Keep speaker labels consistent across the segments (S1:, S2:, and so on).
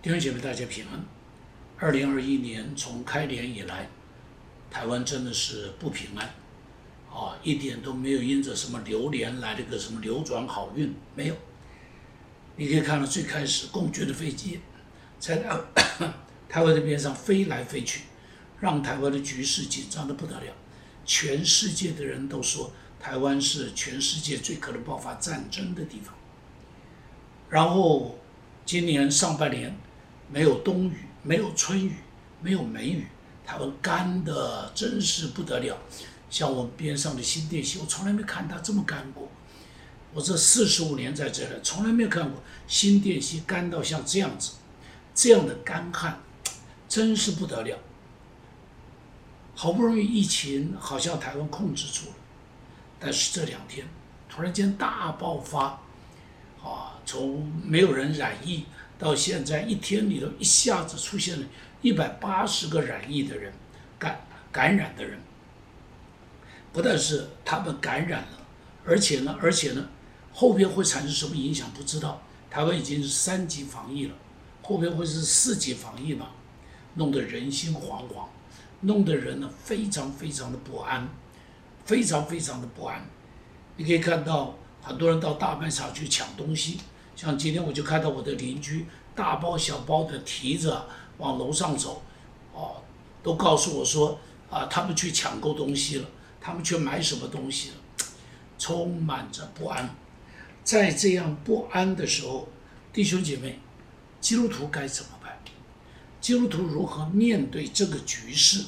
S1: 弟兄姐妹，大家平安。二零二一年从开年以来，台湾真的是不平安，啊，一点都没有因着什么流年来了个什么流转好运，没有。你可以看到最开始共军的飞机在台湾的边上飞来飞去，让台湾的局势紧张的不得了。全世界的人都说台湾是全世界最可能爆发战争的地方。然后今年上半年没有冬雨，没有春雨，没有梅雨，台湾干的真是不得了。像我们边上的新店溪，我从来没看它这么干过。我这四十五年在这里，从来没有看过新店溪干到像这样子，这样的干旱，真是不得了。好不容易疫情好像台湾控制住了，但是这两天突然间大爆发，啊！从没有人染疫到现在一天里头一下子出现了一百八十个染疫的人，感感染的人，不但是他们感染了，而且呢，而且呢，后边会产生什么影响不知道。台湾已经是三级防疫了，后边会是四级防疫嘛，弄得人心惶惶，弄得人呢非常非常的不安，非常非常的不安。你可以看到很多人到大卖场去抢东西。像今天我就看到我的邻居大包小包的提着往楼上走，哦，都告诉我说啊，他们去抢购东西了，他们去买什么东西了，充满着不安。在这样不安的时候，弟兄姐妹，基督徒该怎么办？基督徒如何面对这个局势？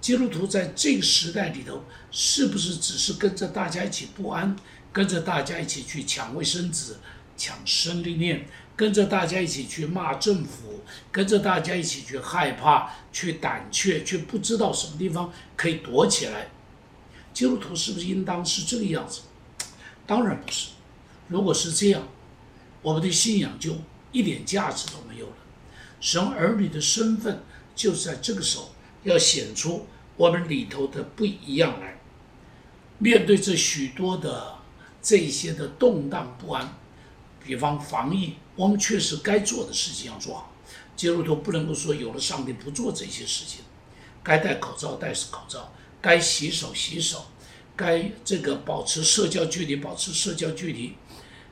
S1: 基督徒在这个时代里头，是不是只是跟着大家一起不安，跟着大家一起去抢卫生纸？抢生力链，跟着大家一起去骂政府，跟着大家一起去害怕、去胆怯，却不知道什么地方可以躲起来。基督徒是不是应当是这个样子？当然不是。如果是这样，我们的信仰就一点价值都没有了。神儿女的身份就在这个时候要显出我们里头的不一样来。面对这许多的这些的动荡不安。比方防疫，我们确实该做的事情要做好。基督徒不能够说有了上帝不做这些事情，该戴口罩戴口罩，该洗手洗手，该这个保持社交距离保持社交距离。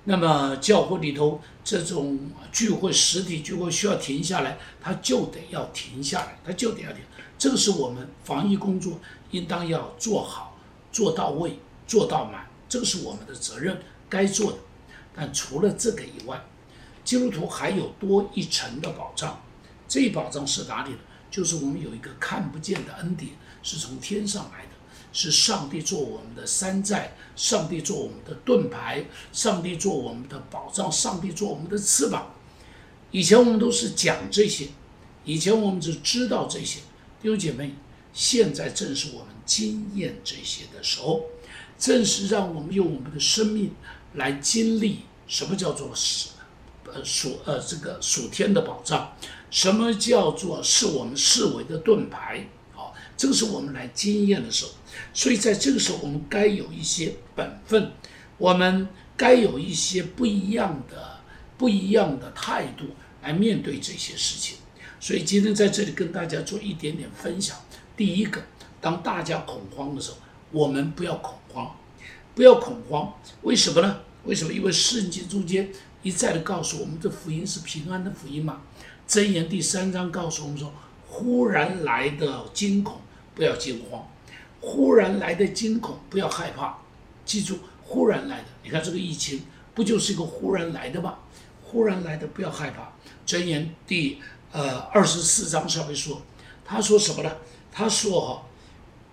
S1: 那么教会里头这种聚会实体聚会需要停下来，他就得要停下来，他就得要停。这个是我们防疫工作应当要做好、做到位、做到满，这个是我们的责任，该做的。但除了这个以外，基督徒还有多一层的保障。这一保障是哪里呢？就是我们有一个看不见的恩典，是从天上来的，是上帝做我们的山寨，上帝做我们的盾牌，上帝做我们的保障，上帝做我们的翅膀。以前我们都是讲这些，以前我们只知道这些。弟兄姐妹，现在正是我们经验这些的时候，正是让我们用我们的生命。来经历什么叫做是，呃属呃这个属天的保障，什么叫做是我们视为的盾牌？好，这个是我们来经验的时候，所以在这个时候，我们该有一些本分，我们该有一些不一样的不一样的态度来面对这些事情。所以今天在这里跟大家做一点点分享。第一个，当大家恐慌的时候，我们不要恐慌。不要恐慌，为什么呢？为什么？因为圣经中间一再的告诉我们，这福音是平安的福音嘛。箴言第三章告诉我们说，忽然来的惊恐，不要惊慌；忽然来的惊恐，不要害怕。记住，忽然来的，你看这个疫情，不就是一个忽然来的吗？忽然来的，不要害怕。箴言第呃二十四章上面说，他说什么呢？他说哈，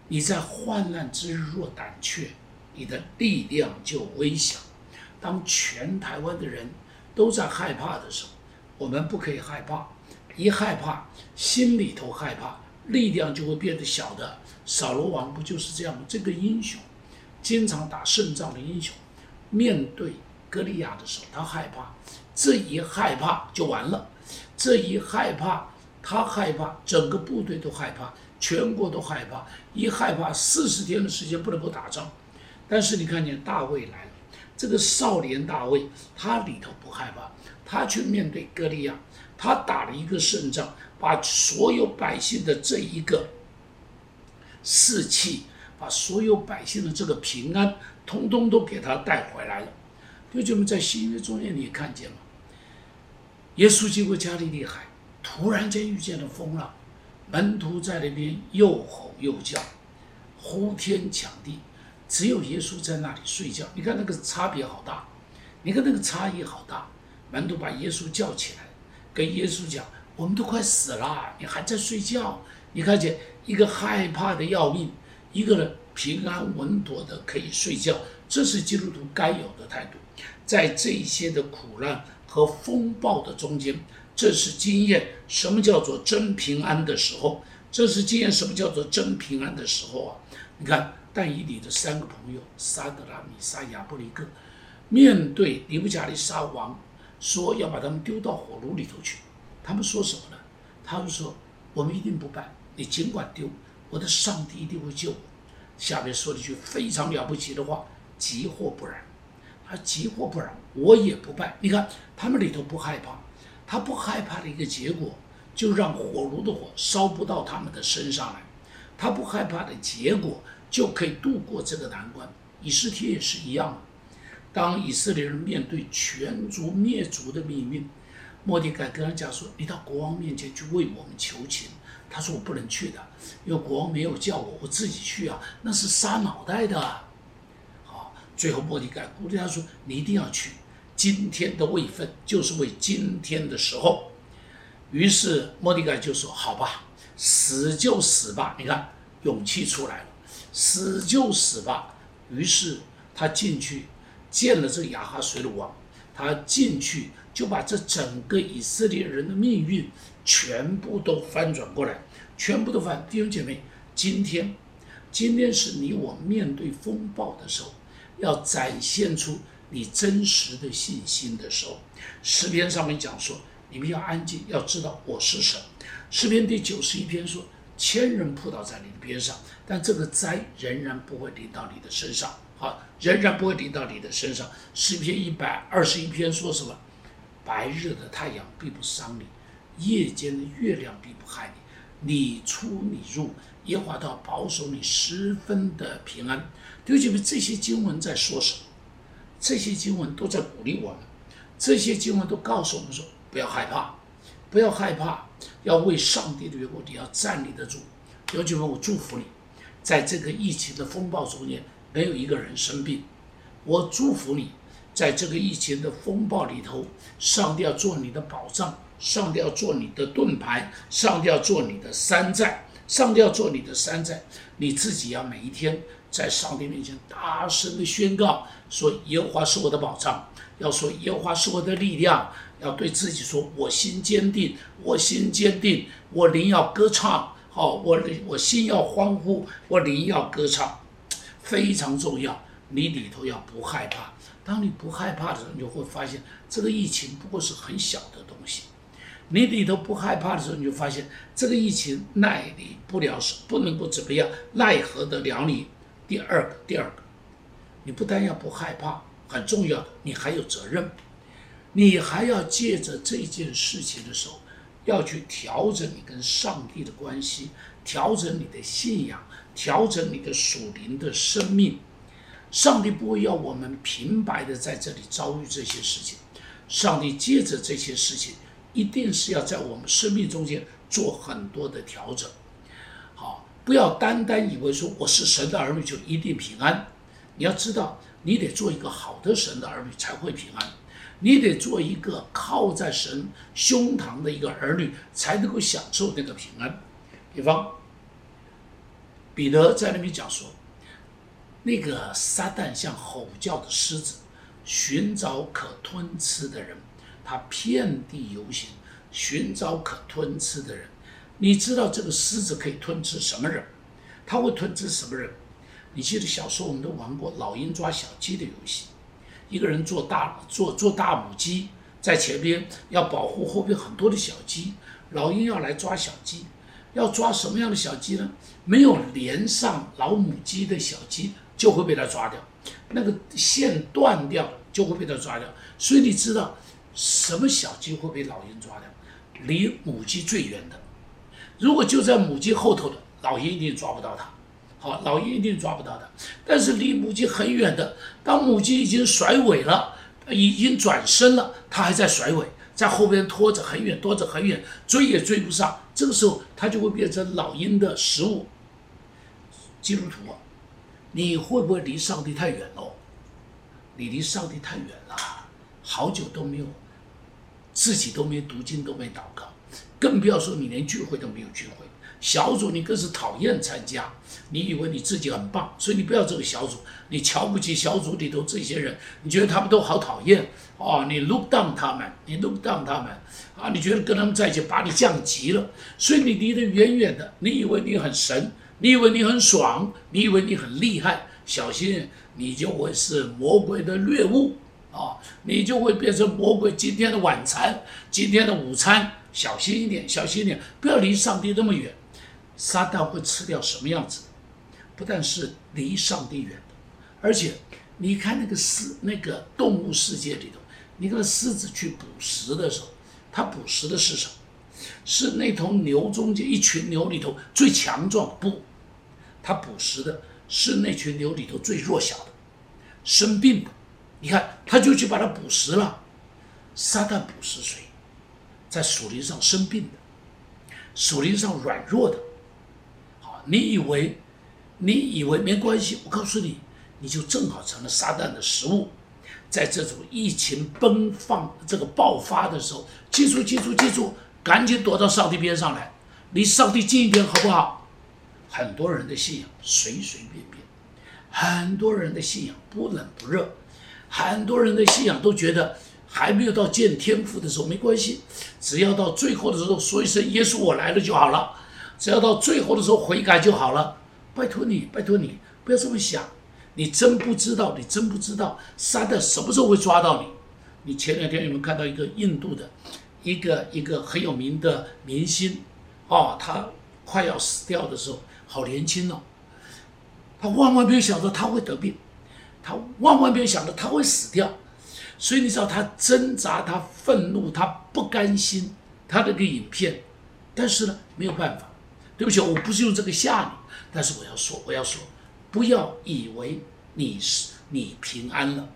S1: 你在患难之日若胆怯。你的力量就微小。当全台湾的人都在害怕的时候，我们不可以害怕。一害怕，心里头害怕，力量就会变得小的。扫罗王不就是这样吗？这个英雄，经常打胜仗的英雄，面对歌利亚的时候，他害怕。这一害怕就完了。这一害怕，他害怕，整个部队都害怕，全国都害怕。一害怕，四十天的时间不能够打仗。但是你看见大卫来了，这个少年大卫，他里头不害怕，他去面对歌利亚，他打了一个胜仗，把所有百姓的这一个士气，把所有百姓的这个平安，通通都给他带回来了。弟兄们，在新约中间，你也看见吗？耶稣经过加利利海，突然间遇见了风浪，门徒在那边又吼又叫，呼天抢地，只有耶稣在那里睡觉。你看那个差别好大，你看那个差异好大。门徒把耶稣叫起来，跟耶稣讲：“我们都快死了，你还在睡觉？”你看见一个害怕的要命，一个平安稳妥的可以睡觉，这是基督徒该有的态度。在这些的苦难和风暴的中间，这是经验什么叫做真平安的时候。这是经验什么叫做真平安的时候啊？你看，但以理的三个朋友沙德拉米沙亚布里克，面对尼布甲利沙王说要把他们丢到火炉里头去，他们说什么呢？他们说：“我们一定不败，你尽管丢，我的上帝一定会救我。”下面说了一句非常了不起的话：“急或不然。”他急或不然，我也不败。你看他们里头不害怕，他不害怕的一个结果，就让火炉的火烧不到他们的身上来。他不害怕的结果，就可以度过这个难关。以斯帖也是一样。当以色列人面对全族灭族的命运，莫迪改跟他讲说：“你到国王面前去为我们求情。”他说：“我不能去的，因为国王没有叫我，我自己去啊，那是杀脑袋的。”好最后，莫迪改鼓励他说：“你一定要去，今天的位分就是为今天的时候。”于是莫迪改就说：“好吧，死就死吧。”你看，勇气出来了，死就死吧。于是他进去见了这个亚哈水鲁王，他进去就把这整个以色列人的命运全部都翻转过来，全部都翻。弟兄姐妹，今天，今天是你我面对风暴的时候。要展现出你真实的信心的时候，诗篇上面讲说，你们要安静，要知道我是神。诗篇第九十一篇说，千人扑倒在你边上，但这个灾仍然不会临到你的身上。好，仍然不会临到你的身上。诗篇一百二十一篇说什么？白日的太阳并不伤你，夜间的月亮并不害你。你出你入，耶和华都要保守你十分的平安。弟兄们，这些经文在说什么？这些经文都在鼓励我们。这些经文都告诉我们说：不要害怕，不要害怕，要为上帝的缘故，你要站立得住。弟兄们，我祝福你，在这个疫情的风暴中间，没有一个人生病。我祝福你，在这个疫情的风暴里头，上帝要做你的保障。上帝要做你的盾牌，上帝要做你的山寨，上帝要做你的山寨。你自己要每一天在上帝面前大声的宣告，说耶和华是我的保障，要说耶和华是我的力量，要对自己说，我心坚定，我心坚定，我灵要歌唱，哦，我我心要欢呼，我灵要歌唱，非常重要。你里头要不害怕，当你不害怕的时候，你就会发现这个疫情不过是很小的东西。你里头不害怕的时候，你就发现这个疫情奈你不了，不能够怎么样，奈何得了你？第二个，第二个，你不但要不害怕，很重要，你还有责任，你还要借着这件事情的时候，要去调整你跟上帝的关系，调整你的信仰，调整你的属灵的生命。上帝不会要我们平白的在这里遭遇这些事情，上帝借着这些事情。一定是要在我们生命中间做很多的调整，好，不要单单以为说我是神的儿女就一定平安。你要知道，你得做一个好的神的儿女才会平安，你得做一个靠在神胸膛的一个儿女才能够享受那个平安。比方，彼得在那边讲说，那个撒旦像吼叫的狮子，寻找可吞吃的人。他遍地游行，寻找可吞吃的人。你知道这个狮子可以吞吃什么人？他会吞吃什么人？你记得小时候我们都玩过老鹰抓小鸡的游戏。一个人做大做做大母鸡，在前边要保护后边很多的小鸡。老鹰要来抓小鸡，要抓什么样的小鸡呢？没有连上老母鸡的小鸡就会被它抓掉。那个线断掉，就会被它抓掉。所以你知道什么小鸡会被老鹰抓掉？离母鸡最远的。如果就在母鸡后头的，老鹰一定抓不到它。好，老鹰一定抓不到的。但是离母鸡很远的，当母鸡已经甩尾了，已经转身了，它还在甩尾，在后边拖着很远，拖着很远，追也追不上。这个时候，它就会变成老鹰的食物。基督徒，你会不会离上帝太远喽？你离上帝太远了，好久都没有，自己都没读经，都没祷告，更不要说你连聚会都没有聚会。小组你更是讨厌参加，你以为你自己很棒，所以你不要这个小组，你瞧不起小组里头这些人，你觉得他们都好讨厌哦，你 look down 他们，你 look down 他们啊，你觉得跟他们在一起把你降级了，所以你离得远远的，你以为你很神。你以为你很爽，你以为你很厉害，小心你就会是魔鬼的猎物啊！你就会变成魔鬼今天的晚餐，今天的午餐。小心一点，小心一点，不要离上帝那么远。撒旦会吃掉什么样子？不但是离上帝远的，而且你看那个狮，那个动物世界里头，你看狮子去捕食的时候，它捕食的是什么？是那头牛中间一群牛里头最强壮不？它捕食的是那群牛里头最弱小的、生病的。你看，他就去把它捕食了。撒旦捕食谁？在树林上生病的，树林上软弱的。你以为你以为没关系？我告诉你，你就正好成了撒旦的食物。在这种疫情奔放、这个爆发的时候，记住，记住，记住，赶紧躲到上帝边上来，离上帝近一点，好不好？很多人的信仰随随便便，很多人的信仰不冷不热，很多人的信仰都觉得还没有到见天父的时候没关系，只要到最后的时候说一声“耶稣，我来了”就好了，只要到最后的时候悔改就好了。拜托你，拜托你，不要这么想。你真不知道，你真不知道撒旦什么时候会抓到你。你前两天有没有看到一个印度的，一个一个很有名的明星，哦，他快要死掉的时候。好年轻哦，他万万没有想到他会得病，他万万没有想到他会死掉，所以你知道他挣扎，他愤怒，他不甘心，他那个影片，但是呢没有办法，对不起，我不是用这个吓你，但是我要说，我要说，不要以为你是你平安了，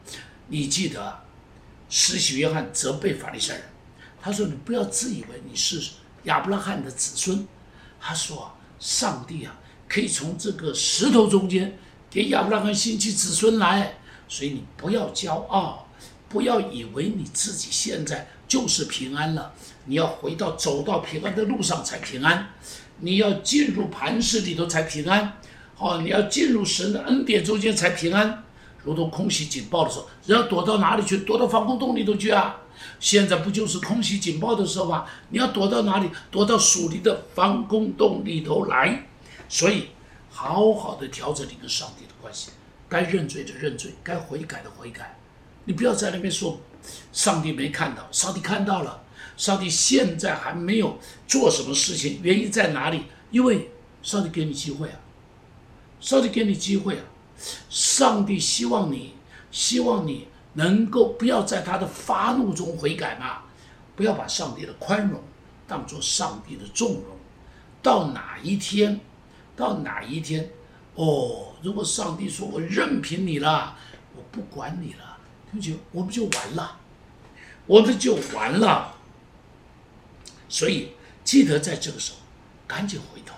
S1: 你记得，啊施洗约翰责备法利赛人，他说你不要自以为你是亚伯拉罕的子孙，他说上帝啊。可以从这个石头中间给亚伯拉罕兴起子孙来，所以你不要骄傲，不要以为你自己现在就是平安了，你要回到走到平安的路上才平安，你要进入磐石里头才平安，好，你要进入神的恩典中间才平安，如同空袭警报的时候，人要躲到哪里去？躲到防空洞里头去啊！现在不就是空袭警报的时候吗？你要躲到哪里？躲到属灵的防空洞里头来。所以，好好的调整你跟上帝的关系，该认罪的认罪，该悔改的悔改。你不要在那边说，上帝没看到，上帝看到了，上帝现在还没有做什么事情，原因在哪里？因为上帝给你机会啊，上帝给你机会啊，上帝希望你，希望你能够不要在他的发怒中悔改嘛，不要把上帝的宽容当做上帝的纵容，到哪一天？到哪一天，哦，如果上帝说我任凭你了，我不管你了，对不起，我们就完了，我们就完了。所以记得在这个时候，赶紧回头。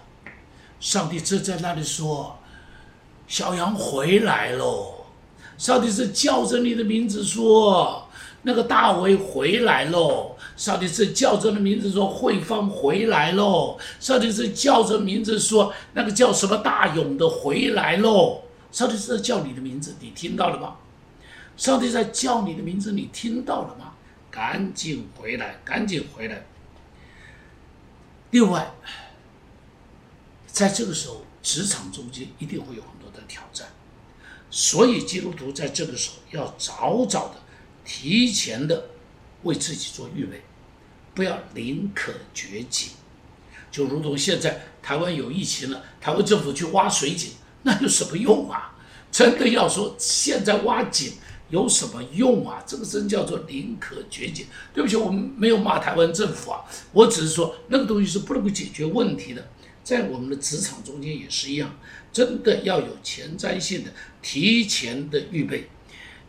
S1: 上帝正在那里说：“小羊回来喽！”上帝是叫着你的名字说：“那个大卫回来喽！”上帝是叫着的名字说慧芳回来喽，上帝是叫着名字说那个叫什么大勇的回来喽，上帝是在叫你的名字，你听到了吗？上帝在叫你的名字，你听到了吗？赶紧回来，赶紧回来。另外，在这个时候，职场中间一定会有很多的挑战，所以基督徒在这个时候要早早的、提前的。为自己做预备，不要宁可绝井，就如同现在台湾有疫情了，台湾政府去挖水井，那有什么用啊？真的要说现在挖井有什么用啊？这个真叫做宁可绝井。对不起，我们没有骂台湾政府啊，我只是说那个东西是不能够解决问题的。在我们的职场中间也是一样，真的要有前瞻性的、提前的预备。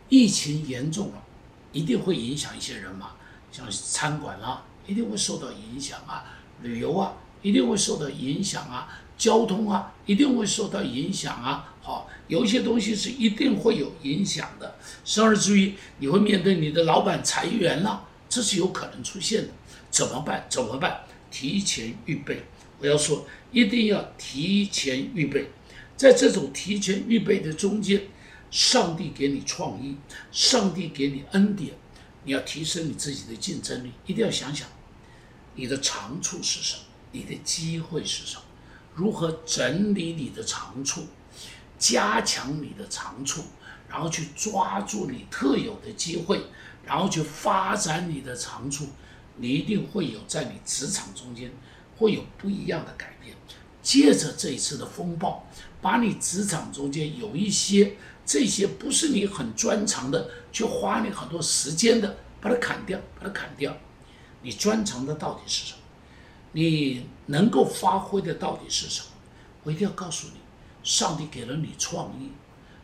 S1: 疫情严重了，一定会影响一些人嘛，像餐馆啊，一定会受到影响啊，旅游啊，一定会受到影响啊，交通啊，一定会受到影响啊。好，有一些东西是一定会有影响的，甚至于你会面对你的老板裁员了，这是有可能出现的。怎么办？怎么办？提前预备。我要说。一定要提前预备，在这种提前预备的中间，上帝给你创意，上帝给你恩典，你要提升你自己的竞争力。一定要想想，你的长处是什么，你的机会是什么，如何整理你的长处，加强你的长处，然后去抓住你特有的机会，然后去发展你的长处，你一定会有在你职场中间会有不一样的改变。借着这一次的风暴，把你职场中间有一些这些不是你很专长的，却花你很多时间的，把它砍掉，把它砍掉。你专长的到底是什么？你能够发挥的到底是什么？我一定要告诉你，上帝给了你创意，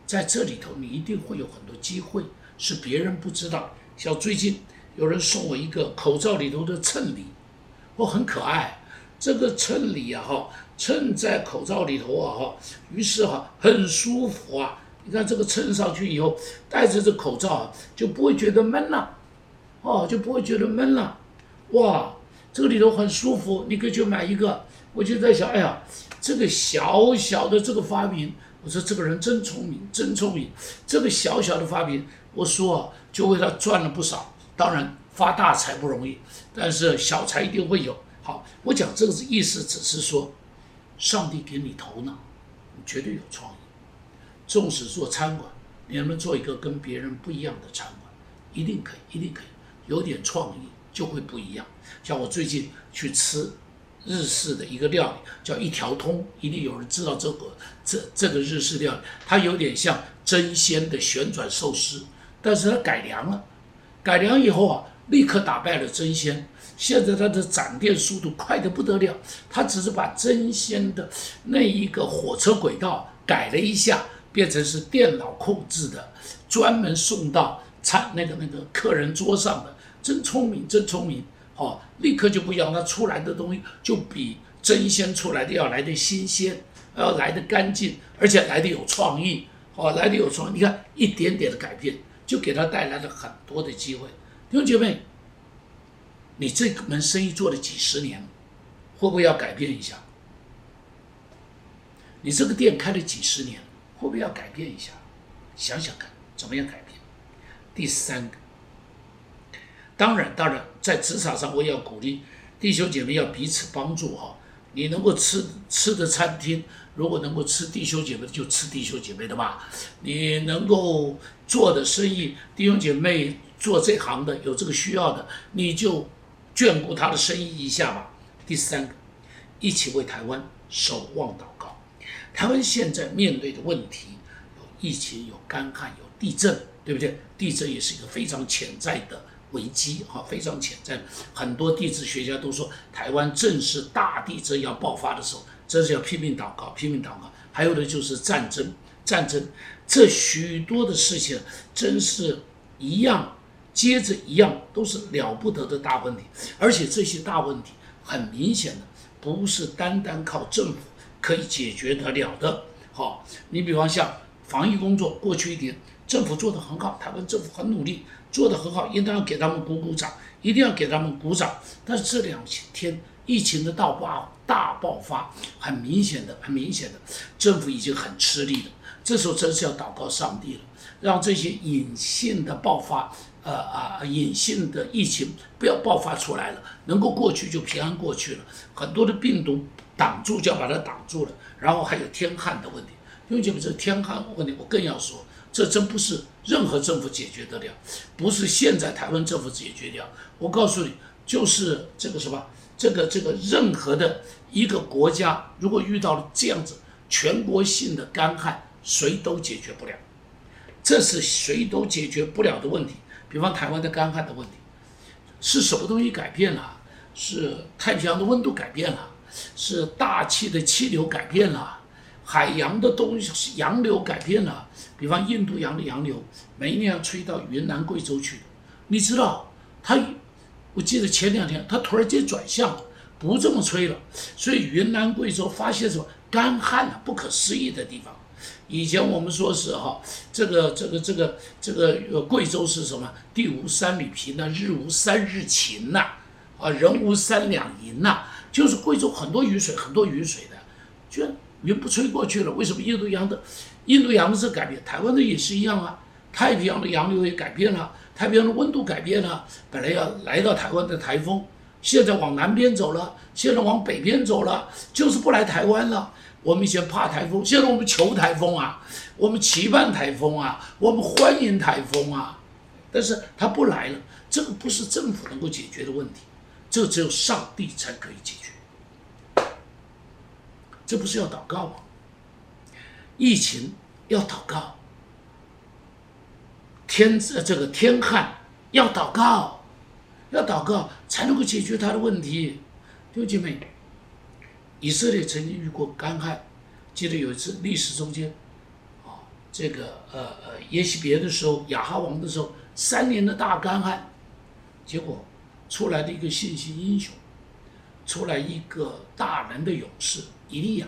S1: 在这里头你一定会有很多机会是别人不知道。像最近有人送我一个口罩里头的衬里，我很可爱。这个衬里啊，哈。衬在口罩里头啊，哈，于是哈很舒服啊。你看这个衬上去以后，戴着这口罩啊，就不会觉得闷了，哦，就不会觉得闷了。哇，这个里头很舒服，你可以去买一个。我就在想，哎呀，这个小小的这个发明，我说这个人真聪明，真聪明。这个小小的发明，我说就为他赚了不少。当然发大财不容易，但是小财一定会有。好，我讲这个意思只是说。上帝给你头脑，你绝对有创意。纵使做餐馆，你能不能做一个跟别人不一样的餐馆？一定可以，一定可以。有点创意就会不一样。像我最近去吃日式的一个料理，叫一条通，一定有人知道这个这这个日式料理，它有点像真鲜的旋转寿司，但是它改良了，改良以后啊，立刻打败了真鲜。现在它的展店速度快得不得了，它只是把真仙的那一个火车轨道改了一下，变成是电脑控制的，专门送到餐那个那个客人桌上的，真聪明，真聪明，哦，立刻就不一样，它出来的东西就比真仙出来的要来的新鲜，要来的干净，而且来的有创意，哦，来的有创，意。你看一点点的改变，就给他带来了很多的机会，弟兄姐妹。你这门生意做了几十年，会不会要改变一下？你这个店开了几十年，会不会要改变一下？想想看，怎么样改变？第三个，当然，当然，在职场上，我也要鼓励弟兄姐妹要彼此帮助哈。你能够吃吃的餐厅，如果能够吃弟兄姐妹，就吃弟兄姐妹的吧。你能够做的生意，弟兄姐妹做这行的，有这个需要的，你就。眷顾他的生意一下吧。第三个，一起为台湾守望祷告。台湾现在面对的问题有疫情、有干旱、有地震，对不对？地震也是一个非常潜在的危机，哈，非常潜在。很多地质学家都说，台湾正是大地震要爆发的时候，真是要拼命祷告，拼命祷告。还有的就是战争，战争，这许多的事情真是一样。接着一样都是了不得的大问题，而且这些大问题很明显的不是单单靠政府可以解决得了的。好，你比方像防疫工作，过去一年政府做得很好，台湾政府很努力，做得很好，应当要给他们鼓鼓掌，一定要给他们鼓掌。但是这两天疫情的大爆大爆发，很明显的，很明显的，政府已经很吃力了。这时候真是要祷告上帝了，让这些隐性的爆发。呃啊，隐性的疫情不要爆发出来了，能够过去就平安过去了。很多的病毒挡住就要把它挡住了，然后还有天旱的问题。因为这个是天旱问题，我更要说，这真不是任何政府解决得了，不是现在台湾政府解决掉。我告诉你，就是这个什么，这个这个任何的一个国家，如果遇到了这样子全国性的干旱，谁都解决不了，这是谁都解决不了的问题。比方台湾的干旱的问题，是什么东西改变了？是太平洋的温度改变了，是大气的气流改变了，海洋的东西洋流改变了。比方印度洋的洋流，每一年要吹到云南贵州去，你知道，它，我记得前两天它突然间转向，不这么吹了，所以云南贵州发现什么干旱了，不可思议的地方。以前我们说是哈，这个这个这个这个呃贵州是什么？地无三里平呐，日无三日晴呐，啊人无三两银呐，就是贵州很多雨水，很多雨水的，居然云不吹过去了。为什么印度洋的印度洋的这改变，台湾的也是一样啊？太平洋的洋流也改变了，太平洋的温度改变了，本来要来到台湾的台风，现在往南边走了，现在往北边走了，就是不来台湾了。我们以前怕台风，现在我们求台风啊，我们期盼台风啊，我们欢迎台风啊，但是它不来了，这个不是政府能够解决的问题，这只有上帝才可以解决。这不是要祷告吗？疫情要祷告，天呃这个天旱要祷告，要祷告才能够解决他的问题，弟兄姐妹。以色列曾经遇过干旱，记得有一次历史中间，啊，这个呃呃耶西别的时候，亚哈王的时候，三年的大干旱，结果出来的一个信心英雄，出来一个大能的勇士以利亚，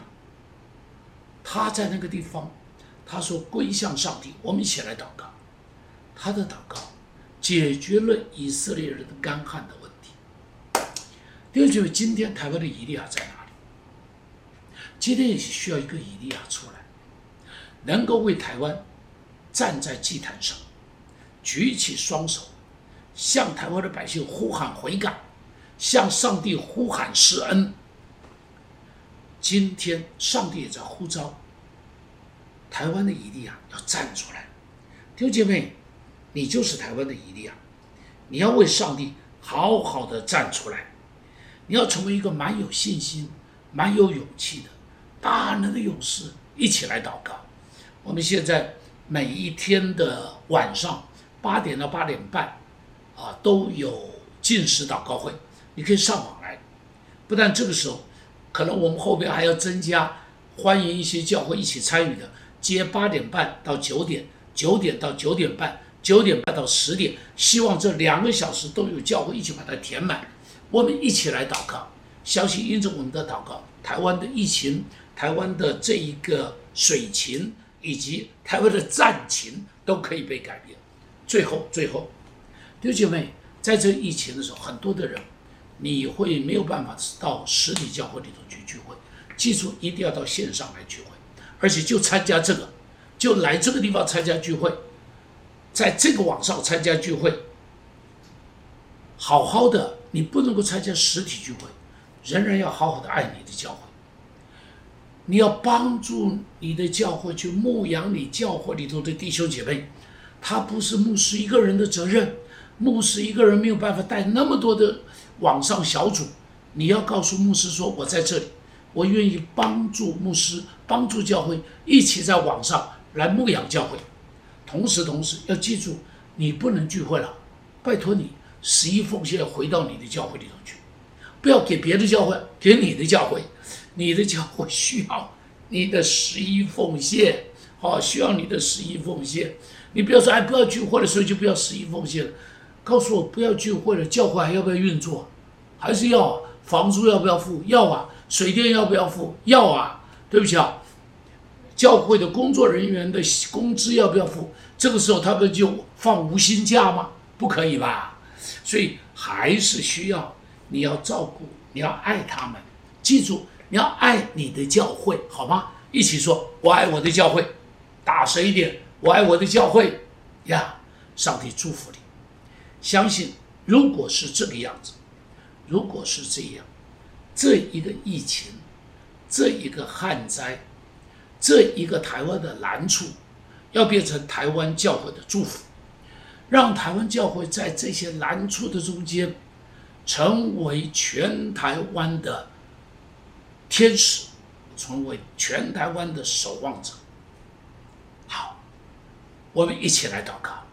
S1: 他在那个地方，他说归向上帝，我们一起来祷告，他的祷告解决了以色列人的干旱的问题。第二就是今天台湾的以利亚在哪里？今天也需要一个以利亚出来，能够为台湾站在祭坛上，举起双手，向台湾的百姓呼喊悔改，向上帝呼喊施恩。今天上帝也在呼召台湾的以利亚要站出来，弟兄姐妹，你就是台湾的以利亚，你要为上帝好好的站出来，你要成为一个蛮有信心、蛮有勇气的。大能的勇士一起来祷告。我们现在每一天的晚上八点到八点半，啊，都有进食祷告会，你可以上网来。不但这个时候，可能我们后边还要增加，欢迎一些教会一起参与的，接八点半到九点，九点到九点半，九点半到十点，希望这两个小时都有教会一起把它填满。我们一起来祷告，相信因着我们的祷告，台湾的疫情。台湾的这一个水情以及台湾的战情都可以被改变。最后，最后，弟兄姐妹，在这疫情的时候，很多的人你会没有办法到实体教会里头去聚会。记住，一定要到线上来聚会，而且就参加这个，就来这个地方参加聚会，在这个网上参加聚会。好好的，你不能够参加实体聚会，仍然要好好的爱你的教会。你要帮助你的教会去牧养你教会里头的弟兄姐妹，他不是牧师一个人的责任，牧师一个人没有办法带那么多的网上小组，你要告诉牧师说：“我在这里，我愿意帮助牧师，帮助教会一起在网上来牧养教会。”同时，同时要记住，你不能聚会了，拜托你十一奉献回到你的教会里头去，不要给别的教会，给你的教会。你的教会需要你的十一奉献，好，需要你的十一奉献。你不要说，哎，不要聚会的时候就不要十一奉献了。告诉我不要聚会了，教会还要不要运作？还是要啊房租要不要付？要啊。水电要不要付？要啊。对不起啊，教会的工作人员的工资要不要付？这个时候他们就放无薪假吗？不可以吧？所以还是需要你要照顾，你要爱他们。记住。你要爱你的教会，好吗？一起说：“我爱我的教会。”大声一点：“我爱我的教会。”呀，上帝祝福你。相信，如果是这个样子，如果是这样，这一个疫情，这一个旱灾，这一个台湾的难处，要变成台湾教会的祝福，让台湾教会在这些难处的中间，成为全台湾的。天使成为全台湾的守望者，好我们一起来祷告。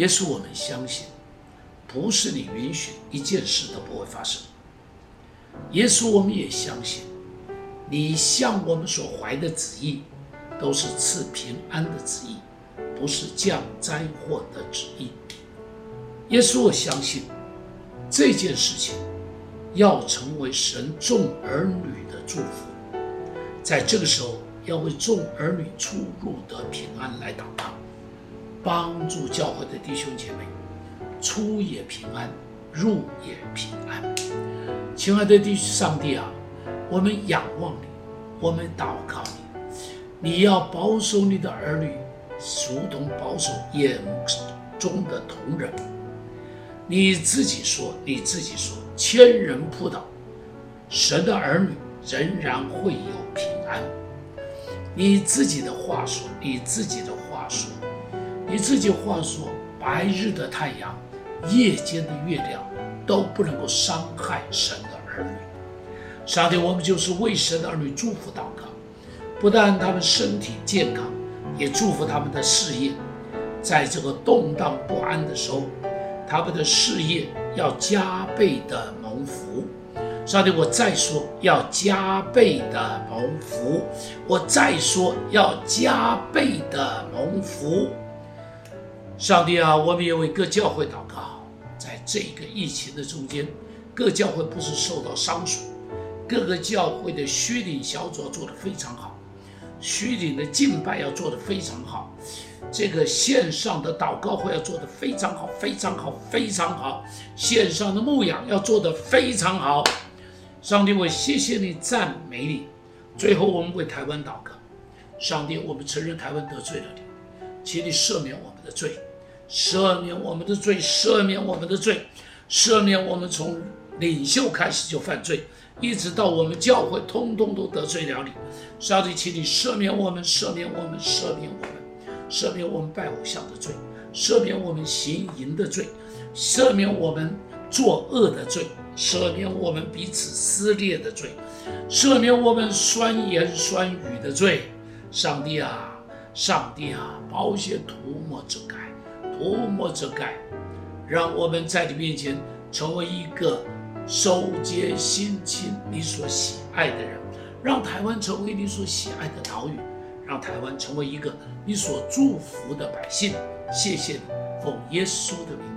S1: 耶稣，我们相信，不是你允许一件事都不会发生。耶稣，我们也相信，你向我们所怀的旨意，都是赐平安的旨意，不是降灾祸的旨意。耶稣，我相信这件事情要成为神众儿女的祝福，在这个时候要为众儿女出入得平安来祷告。帮助教会的弟兄姐妹，出也平安，入也平安。亲爱的弟兄上帝啊，我们仰望你，我们祷告你，你要保守你的儿女，如同保守眼中的瞳人。你自己说，你自己说，千人扑倒，神的儿女仍然会有平安。你自己的话说，你自己的。你自己话说，白日的太阳，夜间的月亮，都不能够伤害神的儿女。上帝，我们就是为神的儿女祝福祷告，不但他们身体健康，也祝福他们的事业，在这个动荡不安的时候，他们的事业要加倍的蒙福。上帝，我再说要加倍的蒙福，我再说要加倍的蒙福。上帝啊，我们也为各教会祷告，在这个疫情的中间，各教会不是受到伤损，各个教会的虚领小组做得非常好，虚领的敬拜要做得非常好，这个线上的祷告会要做得非常好，非常好，非常好，线上的牧养要做得非常好。上帝，我谢谢你，赞美你。最后，我们为台湾祷告，上帝，我们承认台湾得罪了你，请你赦免我们的罪。赦免我们的罪，赦免我们的罪，赦免我们从领袖开始就犯罪，一直到我们教会，通通都得罪了你。上帝，请你赦免我们，赦免我们，赦免我们，赦免我们拜偶像的罪，赦免我们行淫的罪，赦免我们作恶的罪，赦免我们彼此撕裂的罪，赦免我们酸言酸语的罪。上帝啊，上帝啊，保险涂抹遮盖。默默遮盖，让我们在你面前成为一个守节心亲、你所喜爱的人，让台湾成为你所喜爱的岛屿，让台湾成为一个你所祝福的百姓。谢谢你，奉耶稣的名。